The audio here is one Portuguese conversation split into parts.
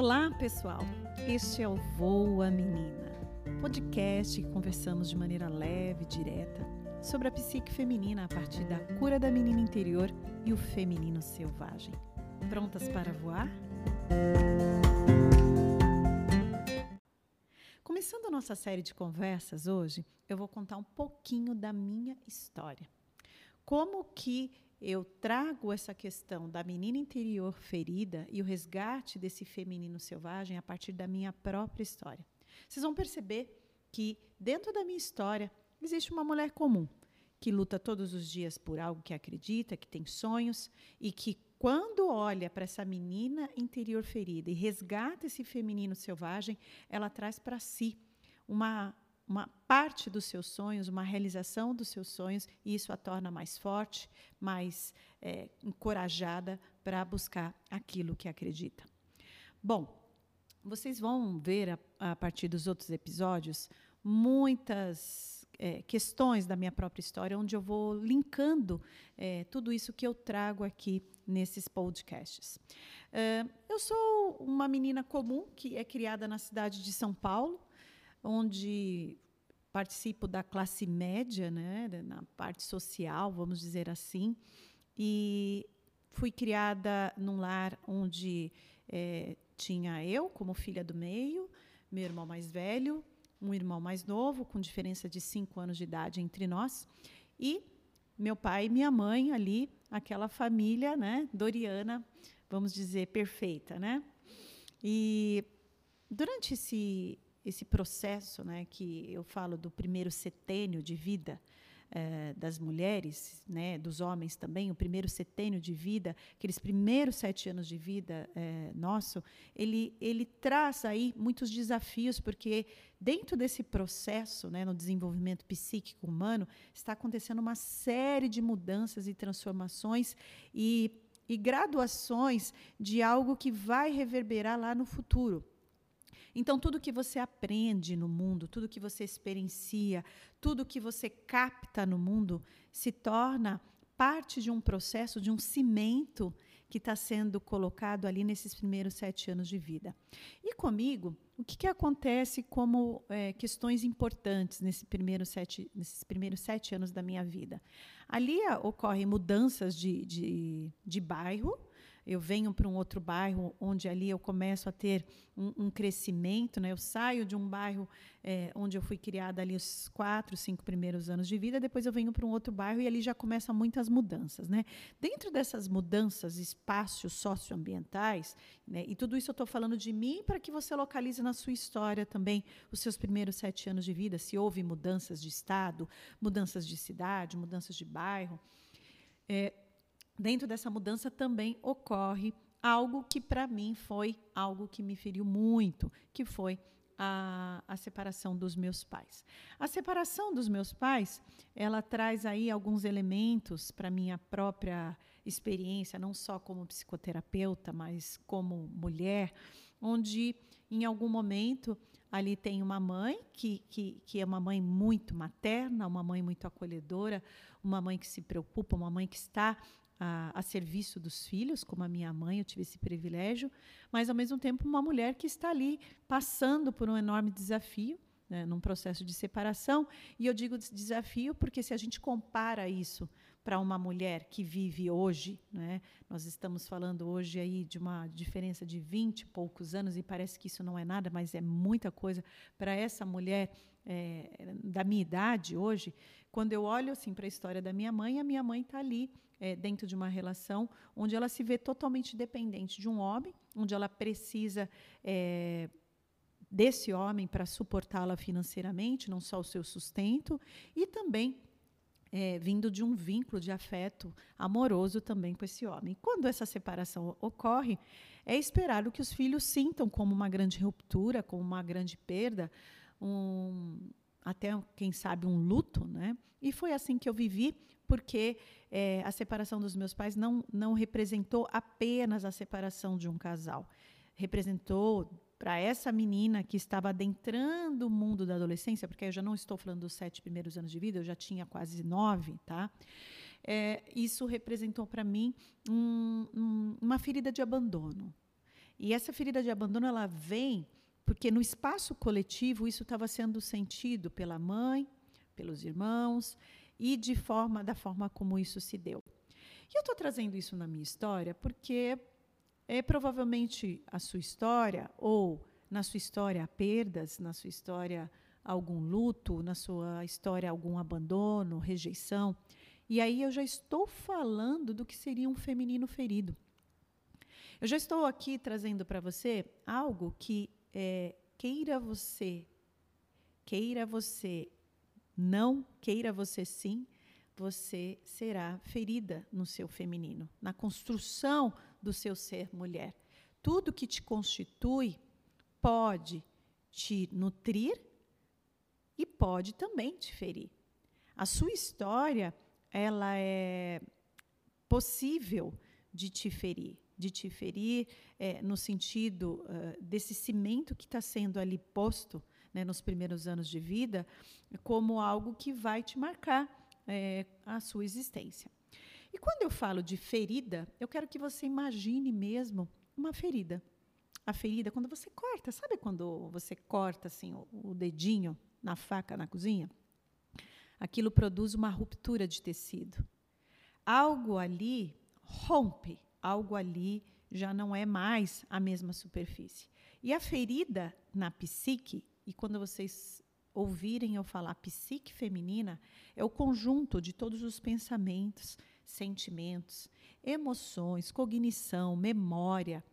Olá, pessoal. Este é o Voa Menina, podcast que conversamos de maneira leve e direta sobre a psique feminina a partir da cura da menina interior e o feminino selvagem. Prontas para voar? Começando a nossa série de conversas hoje, eu vou contar um pouquinho da minha história. Como que eu trago essa questão da menina interior ferida e o resgate desse feminino selvagem a partir da minha própria história. Vocês vão perceber que dentro da minha história existe uma mulher comum que luta todos os dias por algo que acredita, que tem sonhos e que quando olha para essa menina interior ferida e resgata esse feminino selvagem, ela traz para si uma uma parte dos seus sonhos, uma realização dos seus sonhos, e isso a torna mais forte, mais é, encorajada para buscar aquilo que acredita. Bom, vocês vão ver a, a partir dos outros episódios muitas é, questões da minha própria história, onde eu vou linkando é, tudo isso que eu trago aqui nesses podcasts. Eu sou uma menina comum que é criada na cidade de São Paulo, onde participo da classe média, né, na parte social, vamos dizer assim, e fui criada num lar onde é, tinha eu como filha do meio, meu irmão mais velho, um irmão mais novo, com diferença de cinco anos de idade entre nós, e meu pai e minha mãe ali, aquela família, né, doriana, vamos dizer, perfeita, né? E durante esse esse processo, né, que eu falo do primeiro setênio de vida eh, das mulheres, né, dos homens também, o primeiro setênio de vida, aqueles primeiros sete anos de vida eh, nosso, ele, ele traz aí muitos desafios, porque dentro desse processo, né, no desenvolvimento psíquico humano, está acontecendo uma série de mudanças e transformações e, e graduações de algo que vai reverberar lá no futuro. Então, tudo que você aprende no mundo, tudo que você experiencia, tudo que você capta no mundo, se torna parte de um processo, de um cimento que está sendo colocado ali nesses primeiros sete anos de vida. E comigo, o que, que acontece como é, questões importantes nesse primeiro sete, nesses primeiros sete anos da minha vida? Ali ocorrem mudanças de, de, de bairro, eu venho para um outro bairro onde ali eu começo a ter um, um crescimento, né? Eu saio de um bairro é, onde eu fui criada ali os quatro, cinco primeiros anos de vida, depois eu venho para um outro bairro e ali já começam muitas mudanças, né? Dentro dessas mudanças, espaços socioambientais, né? E tudo isso eu estou falando de mim para que você localize na sua história também os seus primeiros sete anos de vida, se houve mudanças de estado, mudanças de cidade, mudanças de bairro. É, dentro dessa mudança também ocorre algo que para mim foi algo que me feriu muito, que foi a, a, separação dos meus pais. A separação dos meus pais, ela traz aí alguns elementos para minha própria experiência, não só como psicoterapeuta, mas como mulher, onde em algum momento ali tem uma mãe que, que, que é uma mãe muito materna, uma mãe muito acolhedora, uma mãe que se preocupa, uma mãe que está a, a, serviço dos filhos, como a minha mãe, eu tive esse privilégio, mas ao mesmo tempo uma mulher que está ali passando por um enorme desafio, né, num processo de separação. E eu digo desafio porque se a gente compara isso para uma mulher que vive hoje, né, nós estamos falando hoje aí de uma diferença de 20 e poucos anos e parece que isso não é nada, mas é muita coisa para essa mulher é, da minha idade hoje. Quando eu olho assim para a história da minha mãe, a minha mãe está ali é, dentro de uma relação onde ela se vê totalmente dependente de um homem, onde ela precisa é, desse homem para suportá-la financeiramente, não só o seu sustento, e também é, vindo de um vínculo de afeto amoroso também com esse homem. Quando essa separação ocorre, é esperado que os filhos sintam como uma grande ruptura, como uma grande perda, um, até quem sabe um luto, né? E foi assim que eu vivi, porque é, a separação dos meus pais não, não representou apenas a separação de um casal. Representou para essa menina que estava adentrando o mundo da adolescência, porque eu já não estou falando dos sete primeiros anos de vida, eu já tinha quase nove, tá? É, isso representou para mim um, um, uma ferida de abandono. E essa ferida de abandono ela vem porque no espaço coletivo isso estava sendo sentido pela mãe, pelos irmãos e de forma da forma como isso se deu. E eu estou trazendo isso na minha história porque é provavelmente a sua história ou na sua história perdas, na sua história algum luto, na sua história algum abandono, rejeição. E aí eu já estou falando do que seria um feminino ferido. Eu já estou aqui trazendo para você algo que é, queira você, queira você não, queira você sim, você será ferida no seu feminino, na construção do seu ser mulher. Tudo que te constitui pode te nutrir e pode também te ferir. A sua história, ela é possível de te ferir, de te ferir é, no sentido uh, desse cimento que está sendo ali posto né, nos primeiros anos de vida, como algo que vai te marcar é, a sua existência. E quando eu falo de ferida, eu quero que você imagine mesmo uma ferida. A ferida, quando você corta, sabe quando você corta assim o, o dedinho na faca na cozinha? Aquilo produz uma ruptura de tecido. Algo ali rompe, algo ali já não é mais a mesma superfície. E a ferida na psique, e quando vocês ouvirem eu falar psique feminina, é o conjunto de todos os pensamentos, sentimentos, emoções, cognição, memória.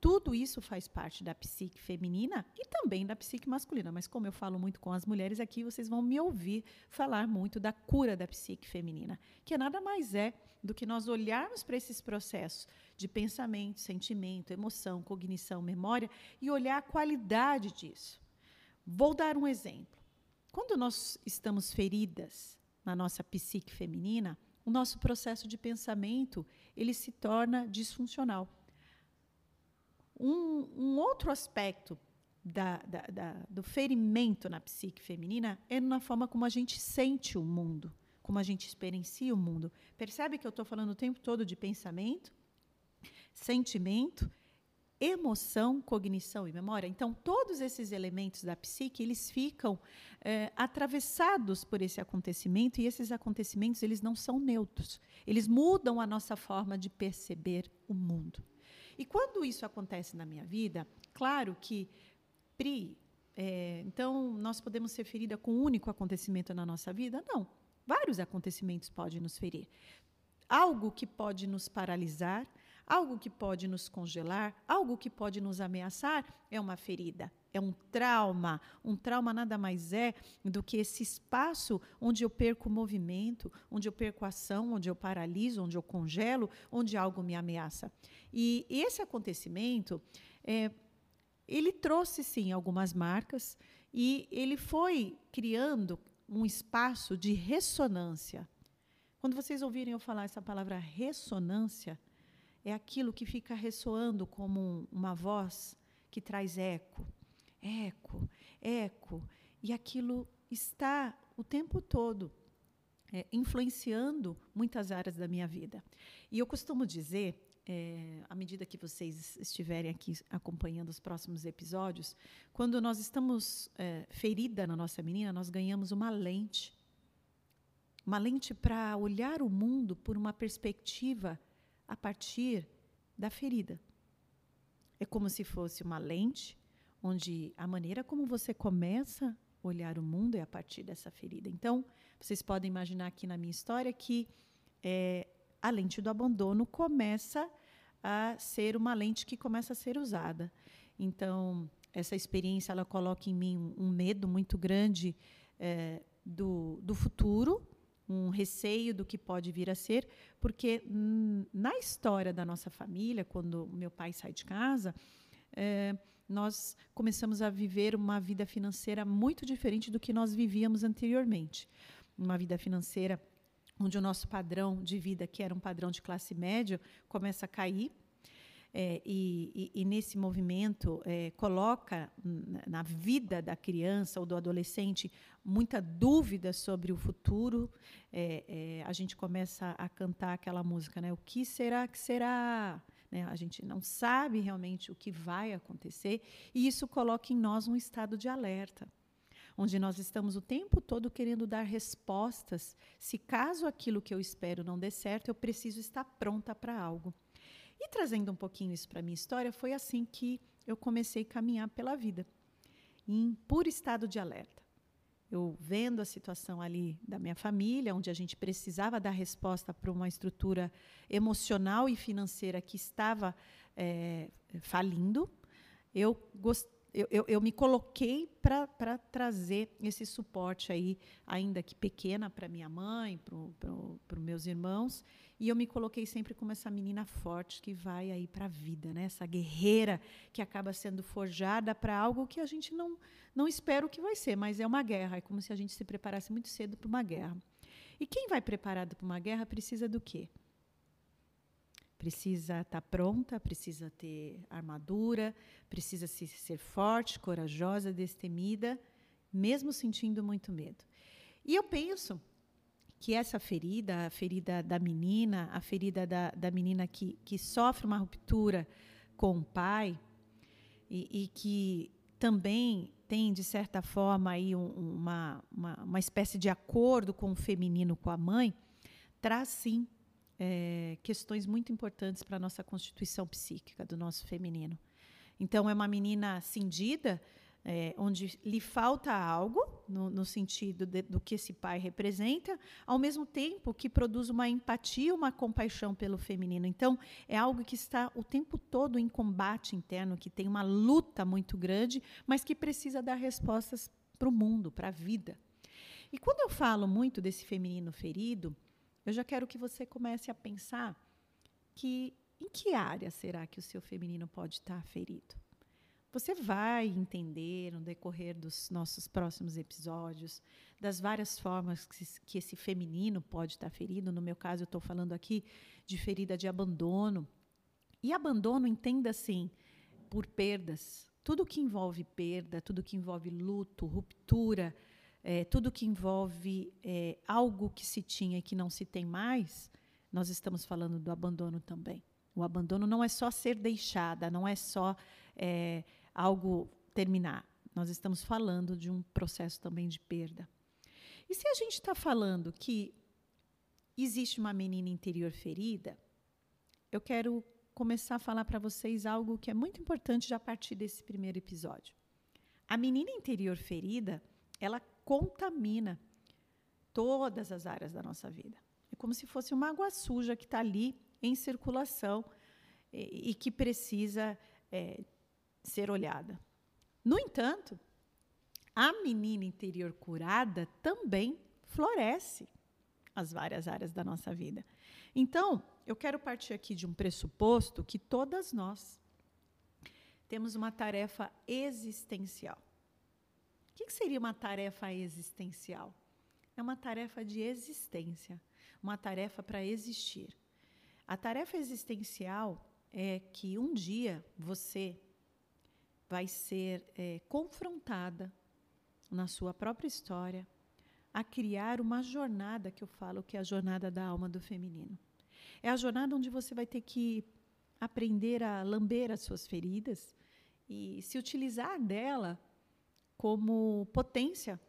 Tudo isso faz parte da psique feminina e também da psique masculina. Mas, como eu falo muito com as mulheres aqui, vocês vão me ouvir falar muito da cura da psique feminina, que nada mais é do que nós olharmos para esses processos de pensamento, sentimento, emoção, cognição, memória e olhar a qualidade disso. Vou dar um exemplo. Quando nós estamos feridas na nossa psique feminina, o nosso processo de pensamento ele se torna disfuncional. Um, um outro aspecto da, da, da, do ferimento na psique feminina é na forma como a gente sente o mundo como a gente experiencia o mundo. Percebe que eu estou falando o tempo todo de pensamento, sentimento, emoção, cognição e memória. Então, todos esses elementos da psique eles ficam é, atravessados por esse acontecimento e esses acontecimentos eles não são neutros. Eles mudam a nossa forma de perceber o mundo. E quando isso acontece na minha vida, claro que Pri, é, então nós podemos ser ferida com um único acontecimento na nossa vida? Não. Vários acontecimentos podem nos ferir. Algo que pode nos paralisar, algo que pode nos congelar, algo que pode nos ameaçar é uma ferida, é um trauma. Um trauma nada mais é do que esse espaço onde eu perco o movimento, onde eu perco ação, onde eu paraliso, onde eu congelo, onde algo me ameaça. E esse acontecimento, é, ele trouxe sim algumas marcas e ele foi criando um espaço de ressonância. Quando vocês ouvirem eu falar essa palavra ressonância, é aquilo que fica ressoando como uma voz que traz eco, eco, eco, e aquilo está o tempo todo é, influenciando muitas áreas da minha vida. E eu costumo dizer é, à medida que vocês estiverem aqui acompanhando os próximos episódios, quando nós estamos é, ferida na nossa menina, nós ganhamos uma lente. Uma lente para olhar o mundo por uma perspectiva a partir da ferida. É como se fosse uma lente onde a maneira como você começa a olhar o mundo é a partir dessa ferida. Então, vocês podem imaginar aqui na minha história que é, a lente do abandono começa a ser uma lente que começa a ser usada. Então, essa experiência ela coloca em mim um medo muito grande é, do, do futuro, um receio do que pode vir a ser, porque na história da nossa família, quando meu pai sai de casa, é, nós começamos a viver uma vida financeira muito diferente do que nós vivíamos anteriormente. Uma vida financeira onde o nosso padrão de vida, que era um padrão de classe média, começa a cair. É, e, e, nesse movimento é, coloca na vida da criança ou do adolescente muita dúvida sobre o futuro. É, é, a gente começa a cantar aquela música, né? O que será que será? né? a gente não sabe realmente o que vai acontecer, e isso coloca em nós um estado de alerta, onde nós estamos o tempo todo querendo dar respostas. Se caso aquilo que eu espero não dê certo, eu preciso estar pronta para algo. E trazendo um pouquinho isso para minha história, foi assim que eu comecei a caminhar pela vida, em puro estado de alerta. Eu vendo a situação ali da minha família, onde a gente precisava dar resposta para uma estrutura emocional e financeira que estava é, falindo, eu, gost, eu, eu, eu me coloquei para trazer esse suporte aí, ainda que pequena, para minha mãe, para os meus irmãos, e eu me coloquei sempre como essa menina forte que vai aí para a vida, né? Essa guerreira que acaba sendo forjada para algo que a gente não não espera o que vai ser, mas é uma guerra. É como se a gente se preparasse muito cedo para uma guerra. E quem vai preparado para uma guerra precisa do quê? Precisa estar tá pronta, precisa ter armadura, precisa se, ser forte, corajosa, destemida, mesmo sentindo muito medo. E eu penso que essa ferida, a ferida da menina, a ferida da, da menina que, que sofre uma ruptura com o pai e, e que também tem, de certa forma, aí um, uma, uma, uma, espécie de acordo com o feminino, com a mãe, traz sim é, questões muito importantes para a nossa constituição psíquica do nosso feminino. Então, é uma menina cindida, é, onde lhe falta algo, no, no sentido de, do que esse pai representa, ao mesmo tempo que produz uma empatia, uma compaixão pelo feminino. Então, é algo que está o tempo todo em combate interno, que tem uma luta muito grande, mas que precisa dar respostas para o mundo, para a vida. E quando eu falo muito desse feminino ferido, eu já quero que você comece a pensar que em que área será que o seu feminino pode estar ferido? Você vai entender no decorrer dos nossos próximos episódios das várias formas que, esse feminino pode estar ferido. No meu caso, eu estou falando aqui de ferida de abandono. E abandono, entenda assim, por perdas. Tudo que envolve perda, tudo que envolve luto, ruptura, é, tudo que envolve é, algo que se tinha e que não se tem mais, nós estamos falando do abandono também. O abandono não é só ser deixada, não é só é, algo terminar. Nós estamos falando de um processo também de perda. E se a gente está falando que existe uma menina interior ferida, eu quero começar a falar para vocês algo que é muito importante já a partir desse primeiro episódio. A menina interior ferida, ela contamina todas as áreas da nossa vida. É como se fosse uma água suja que está ali em circulação e, e que precisa é, ser olhada. No entanto, a menina interior curada também floresce as várias áreas da nossa vida. Então, eu quero partir aqui de um pressuposto que todas nós temos uma tarefa existencial. O que seria uma tarefa existencial? É uma tarefa de existência, uma tarefa para existir. A tarefa existencial é que um dia você vai ser é, confrontada na sua própria história a criar uma jornada que eu falo que é a jornada da alma do feminino. É a jornada onde você vai ter que aprender a lamber as suas feridas e se utilizar dela como potência,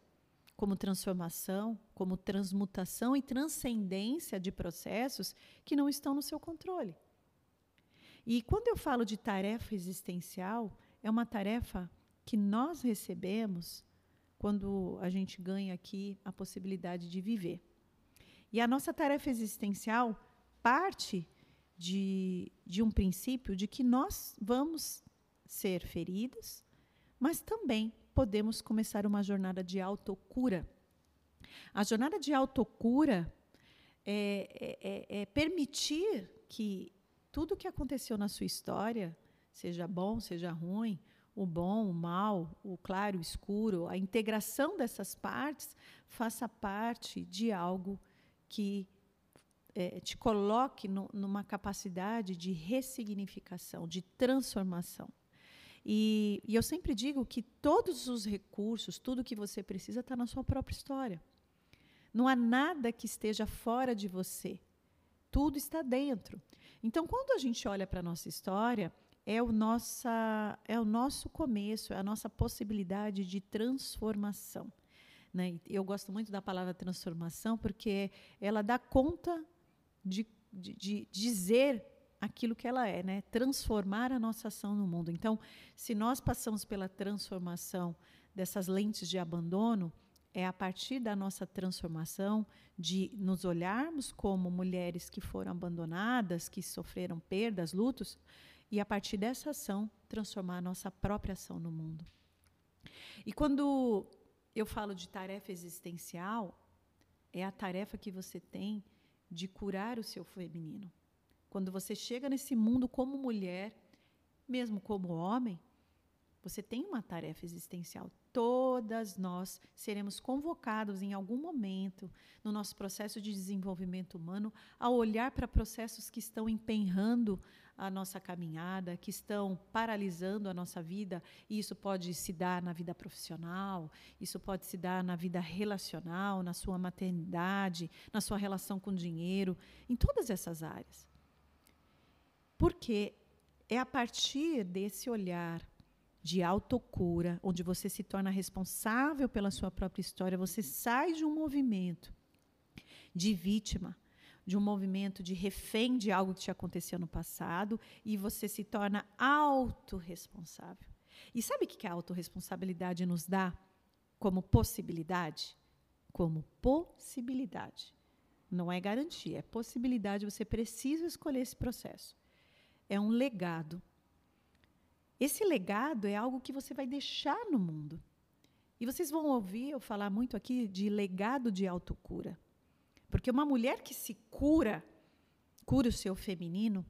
como transformação, como transmutação e transcendência de processos que não estão no seu controle. E quando eu falo de tarefa existencial, é uma tarefa que nós recebemos quando a gente ganha aqui a possibilidade de viver. E a nossa tarefa existencial parte de, de um princípio de que nós vamos ser feridos, mas também podemos começar uma jornada de autocura. A jornada de autocura é, é, é, é permitir que tudo que aconteceu na sua história seja bom, seja ruim, o bom, o mal, o claro, o escuro, a integração dessas partes faça parte de algo que é, te coloque no, numa capacidade de ressignificação, de transformação. E, e, eu sempre digo que todos os recursos, tudo que você precisa, está na sua própria história. Não há nada que esteja fora de você. Tudo está dentro. Então, quando a gente olha para a nossa história, é o, nossa, é o nosso começo, é a nossa possibilidade de transformação. Né? Eu gosto muito da palavra transformação porque ela dá conta de, de, de dizer aquilo que ela é, né? transformar a nossa ação no mundo. Então, se nós passamos pela transformação dessas lentes de abandono, é a partir da nossa transformação de nos olharmos como mulheres que foram abandonadas, que sofreram perdas, lutos, e a partir dessa ação transformar a nossa própria ação no mundo. E quando eu falo de tarefa existencial, é a tarefa que você tem de curar o seu feminino. Quando você chega nesse mundo como mulher, mesmo como homem, você tem uma tarefa existencial. Todas nós seremos convocados em algum momento no nosso processo de desenvolvimento humano a olhar para processos que estão empenhando a nossa caminhada, que estão paralisando a nossa vida. E isso pode se dar na vida profissional, isso pode se dar na vida relacional, na sua maternidade, na sua relação com dinheiro, em todas essas áreas. Porque é a partir desse olhar de autocura, onde você se torna responsável pela sua própria história, você sai de um movimento de vítima, de um movimento de refém de algo que te aconteceu no passado e você se torna autorresponsável. E sabe o que a autorresponsabilidade nos dá como possibilidade? Como possibilidade. Não é garantia, é possibilidade, você precisa escolher esse processo é um legado. Esse legado é algo que você vai deixar no mundo. E vocês vão ouvir eu falar muito aqui de legado de autocura. Porque uma mulher que se cura, cura o seu feminino,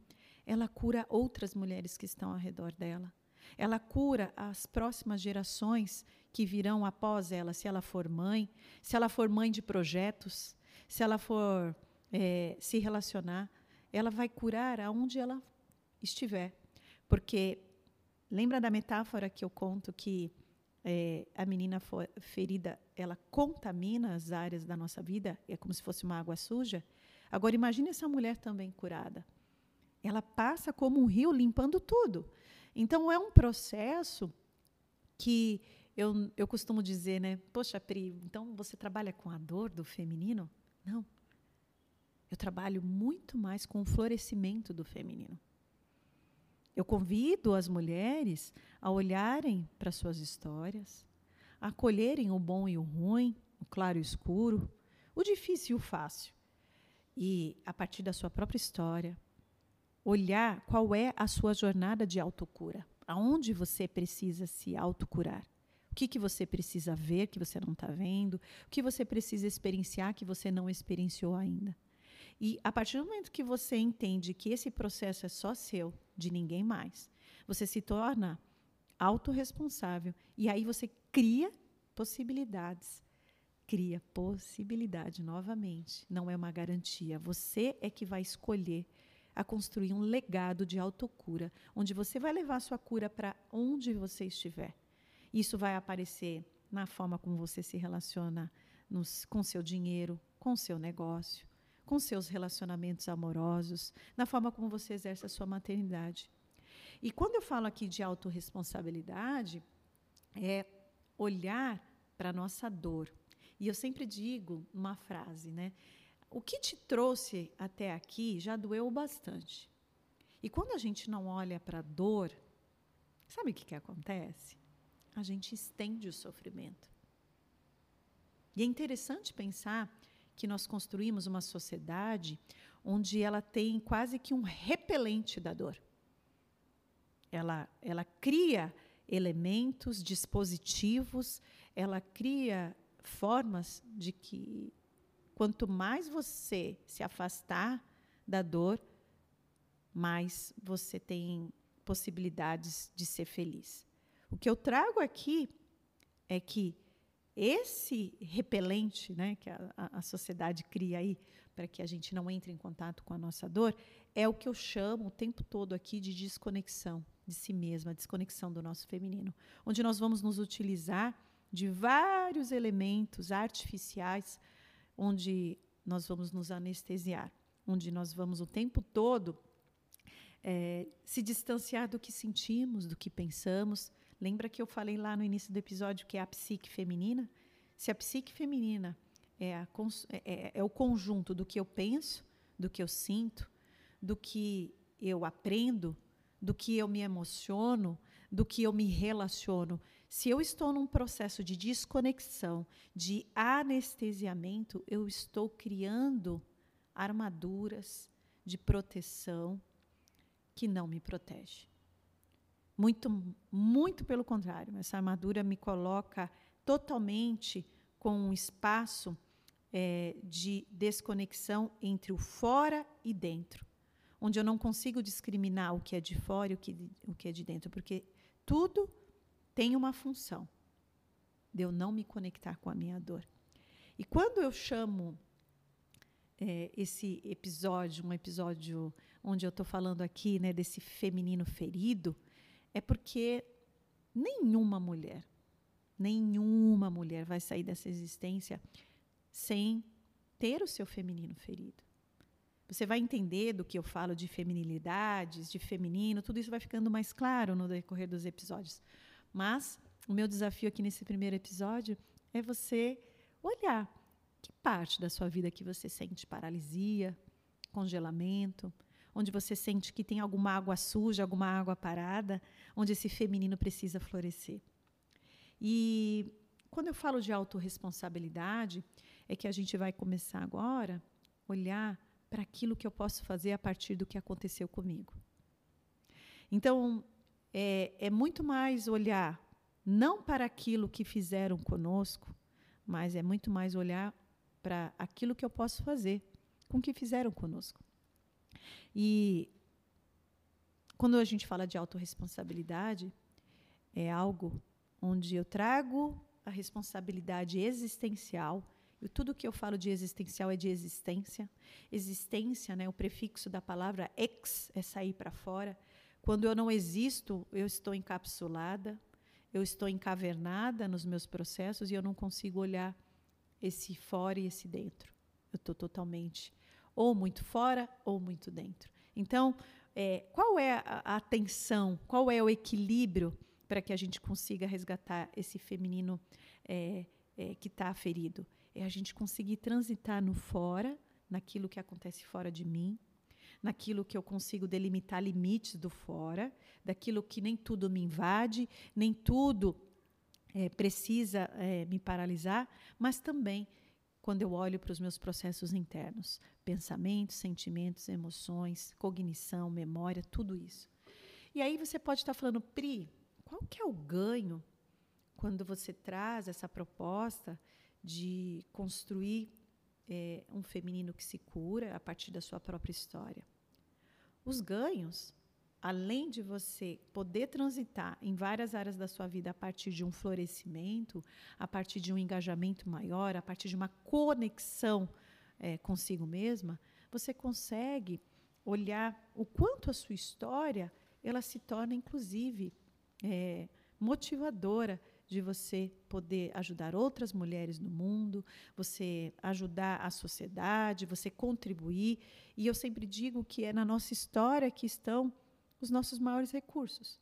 ela cura outras mulheres que estão ao redor dela. Ela cura as próximas gerações que virão após ela, se ela for mãe, se ela for mãe de projetos, se ela for é, se relacionar, ela vai curar aonde ela estiver. Porque lembra da metáfora que eu conto que é, a menina ferida ela contamina as áreas da nossa vida, é como se fosse uma água suja. Agora imagine essa mulher também curada. Ela passa como um rio limpando tudo. Então é um processo que eu, eu costumo dizer, né? Poxa, Pri, então você trabalha com a dor do feminino? Não. Eu trabalho muito mais com o florescimento do feminino. Eu convido as mulheres a olharem para suas histórias, a acolherem o bom e o ruim, o claro e o escuro, o difícil e o fácil. E, a partir da sua própria história, olhar qual é a sua jornada de autocura. Aonde você precisa se autocurar. O que, que você precisa ver que você não está vendo? O que você precisa experienciar que você não experienciou ainda? E a partir do momento que você entende que esse processo é só seu, de ninguém mais, você se torna autorresponsável e aí você cria possibilidades. Cria possibilidade novamente, não é uma garantia. Você é que vai escolher a construir um legado de autocura, onde você vai levar a sua cura para onde você estiver. Isso vai aparecer na forma como você se relaciona nos, com seu dinheiro, com seu negócio, com seus relacionamentos amorosos, na forma como você exerce a sua maternidade. E quando eu falo aqui de autorresponsabilidade, é olhar para a nossa dor. E eu sempre digo uma frase, né? O que te trouxe até aqui já doeu bastante. E quando a gente não olha para a dor, sabe o que, que acontece? A gente estende o sofrimento. E é interessante pensar que nós construímos uma sociedade onde ela tem quase que um repelente da dor. Ela, ela cria elementos, dispositivos, ela cria formas de que quanto mais você se afastar da dor, mais você tem possibilidades de ser feliz. O que eu trago aqui é que esse repelente né, que a, a sociedade cria aí para que a gente não entre em contato com a nossa dor é o que eu chamo o tempo todo aqui de desconexão de si mesma, desconexão do nosso feminino, onde nós vamos nos utilizar de vários elementos artificiais, onde nós vamos nos anestesiar, onde nós vamos o tempo todo é, se distanciar do que sentimos, do que pensamos. Lembra que eu falei lá no início do episódio que é a psique feminina? Se a psique feminina é, a, é, é, é o conjunto do que eu penso, do que eu sinto, do que eu aprendo, do que eu me emociono, do que eu me relaciono. Se eu estou num processo de desconexão, de anestesiamento, eu estou criando armaduras de proteção que não me protege. Muito, muito pelo contrário, essa armadura me coloca totalmente com um espaço é, de desconexão entre o fora e dentro, onde eu não consigo discriminar o que é de fora e o que, o que é de dentro, porque tudo tem uma função de eu não me conectar com a minha dor. E quando eu chamo é, esse episódio, um episódio onde eu estou falando aqui né, desse feminino ferido, é porque nenhuma mulher, nenhuma mulher vai sair dessa existência sem ter o seu feminino ferido. Você vai entender do que eu falo de feminilidades, de feminino, tudo isso vai ficando mais claro no decorrer dos episódios. Mas o meu desafio aqui nesse primeiro episódio é você olhar que parte da sua vida que você sente paralisia, congelamento, onde você sente que tem alguma água suja, alguma água parada, onde esse feminino precisa florescer. E quando eu falo de autorresponsabilidade, é que a gente vai começar agora a olhar para aquilo que eu posso fazer a partir do que aconteceu comigo. Então, é, é muito mais olhar não para aquilo que fizeram conosco, mas é muito mais olhar para aquilo que eu posso fazer com o que fizeram conosco. E quando a gente fala de autorresponsabilidade, é algo onde eu trago a responsabilidade existencial. E tudo que eu falo de existencial é de existência. Existência, né, o prefixo da palavra ex é sair para fora. Quando eu não existo, eu estou encapsulada, eu estou encavernada nos meus processos e eu não consigo olhar esse fora e esse dentro. Eu estou totalmente ou muito fora ou muito dentro. Então, é, qual é a, a atenção, qual é o equilíbrio para que a gente consiga resgatar esse feminino é, é, que está ferido? É a gente conseguir transitar no fora, naquilo que acontece fora de mim, naquilo que eu consigo delimitar limites do fora, daquilo que nem tudo me invade, nem tudo é, precisa é, me paralisar, mas também quando eu olho para os meus processos internos, pensamentos, sentimentos, emoções, cognição, memória, tudo isso. E aí você pode estar falando, Pri, qual que é o ganho quando você traz essa proposta de construir é, um feminino que se cura a partir da sua própria história? Os ganhos além de você poder transitar em várias áreas da sua vida a partir de um florescimento, a partir de um engajamento maior, a partir de uma conexão é, consigo mesma, você consegue olhar o quanto a sua história ela se torna, inclusive, é, motivadora de você poder ajudar outras mulheres no mundo, você ajudar a sociedade, você contribuir. E eu sempre digo que é na nossa história que estão os nossos maiores recursos.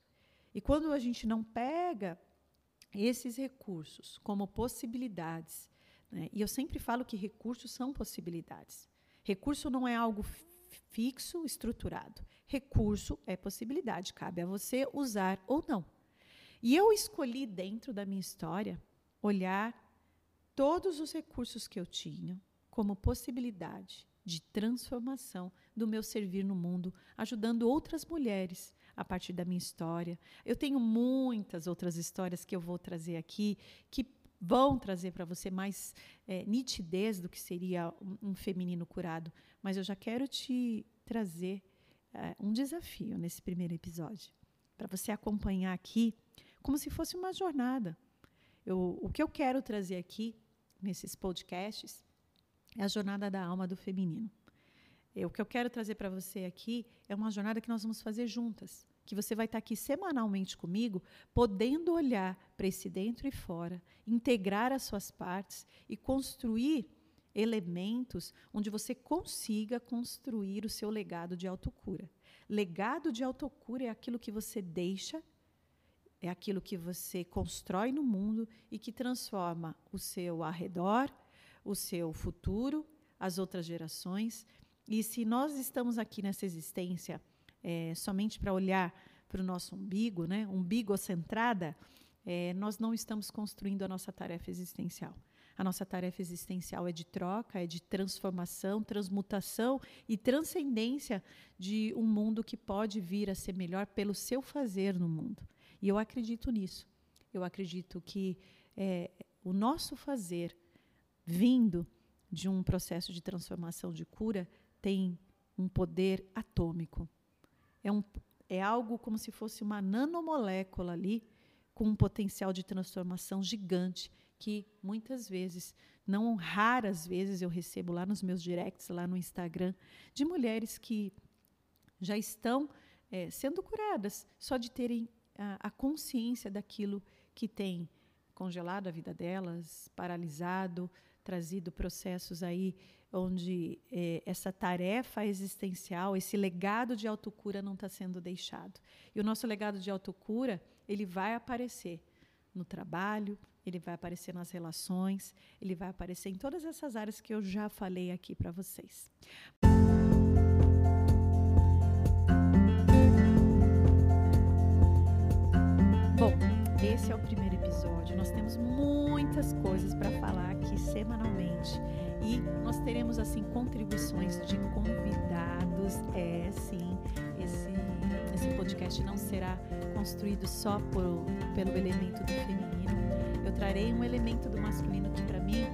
E quando a gente não pega esses recursos como possibilidades, né? e eu sempre falo que recursos são possibilidades. Recurso não é algo fixo, estruturado. Recurso é possibilidade, cabe a você usar ou não. E eu escolhi dentro da minha história olhar todos os recursos que eu tinha como possibilidade de transformação do meu servir no mundo, ajudando outras mulheres a partir da minha história. Eu tenho muitas outras histórias que eu vou trazer aqui que vão trazer para você mais é, nitidez do que seria um, feminino curado. Mas eu já quero te trazer é, um desafio nesse primeiro episódio, para você acompanhar aqui como se fosse uma jornada. Eu, o que eu quero trazer aqui nesses podcasts é a jornada da alma do feminino. É, o que eu quero trazer para você aqui é uma jornada que nós vamos fazer juntas. Que você vai estar tá aqui semanalmente comigo, podendo olhar para esse dentro e fora, integrar as suas partes e construir elementos onde você consiga construir o seu legado de autocura. Legado de autocura é aquilo que você deixa, é aquilo que você constrói no mundo e que transforma o seu arredor, o seu futuro, as outras gerações. E se nós estamos aqui nessa existência é, somente para olhar para o nosso umbigo, né, umbigo centrada, é, nós não estamos construindo a nossa tarefa existencial. A nossa tarefa existencial é de troca, é de transformação, transmutação e transcendência de um mundo que pode vir a ser melhor pelo seu fazer no mundo. E eu acredito nisso. Eu acredito que é, o nosso fazer, vindo de um processo de transformação de cura, tem um poder atômico. É, um, é algo como se fosse uma nanomolécula ali, com um potencial de transformação gigante que muitas vezes, não raras vezes, eu recebo lá nos meus directs, lá no Instagram, de mulheres que já estão é, sendo curadas só de terem a, a consciência daquilo que tem congelado a vida delas, paralisado, trazido processos aí onde é, essa tarefa existencial, esse legado de autocura não está sendo deixado. E o nosso legado de autocura, ele vai aparecer no trabalho, ele vai aparecer nas relações, ele vai aparecer em todas essas áreas que eu já falei aqui para vocês. Esse é o primeiro episódio. Nós temos muitas coisas para falar aqui semanalmente e nós teremos assim contribuições de convidados. É sim, esse esse podcast não será construído só por, pelo elemento do feminino eu trarei um elemento do masculino que para mim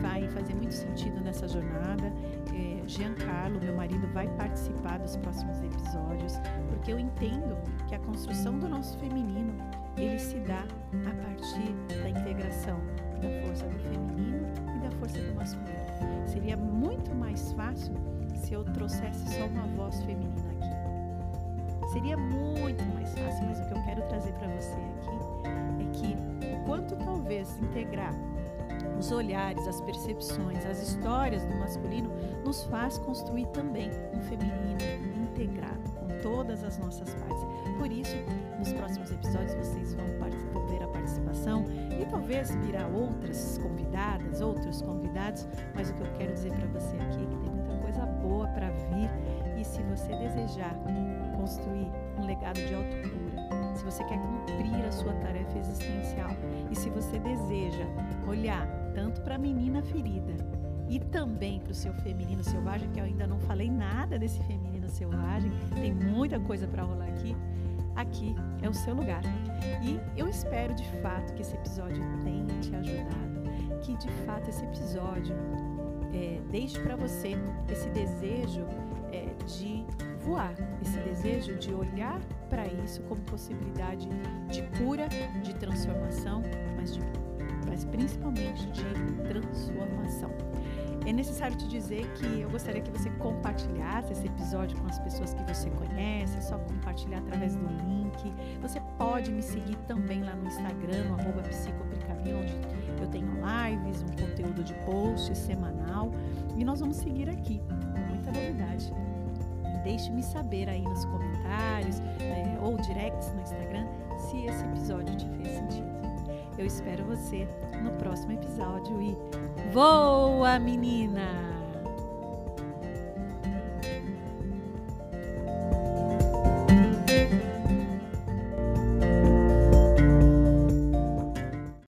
vai fazer muito sentido nessa jornada. É, Giancarlo, meu marido, vai participar dos próximos episódios, porque eu entendo que a construção do nosso feminino ele se dá a partir da integração da força do feminino e da força do masculino. Seria muito mais fácil se eu trouxesse só uma voz feminina aqui. Seria muito mais fácil, mas o que eu quero trazer para você aqui é que quanto talvez integrar os olhares, as percepções, as histórias do masculino nos faz construir também um feminino integrado com todas as nossas partes. Por isso, nos próximos episódios vocês vão, ver a participação e talvez virá outras convidadas, outros convidados, mas o que eu quero dizer para você aqui é que tem muita coisa boa para vir e se você desejar construir um legado de autocura, se você quer cumprir a sua tarefa existencial e se você deseja olhar tanto para a menina ferida e também para o seu feminino selvagem, que eu ainda não falei nada desse feminino selvagem, tem muita coisa para rolar aqui. Aqui é o seu lugar. E eu espero de fato que esse episódio tenha te ajudado, que de fato esse episódio é, deixe para você esse desejo é, de voar, esse desejo de olhar para isso como possibilidade de cura, de transformação, mas, de, mas principalmente de transformação. É necessário te dizer que eu gostaria que você compartilhasse esse episódio com as pessoas que você conhece, é só compartilhar através do link. Você pode me seguir também lá no Instagram, no arroba onde eu tenho lives, um conteúdo de post semanal. E nós vamos seguir aqui, muita novidade. Deixe-me saber aí nos comentários é, ou directs no Instagram se esse episódio te fez sentido. Eu espero você no próximo episódio e voa, menina!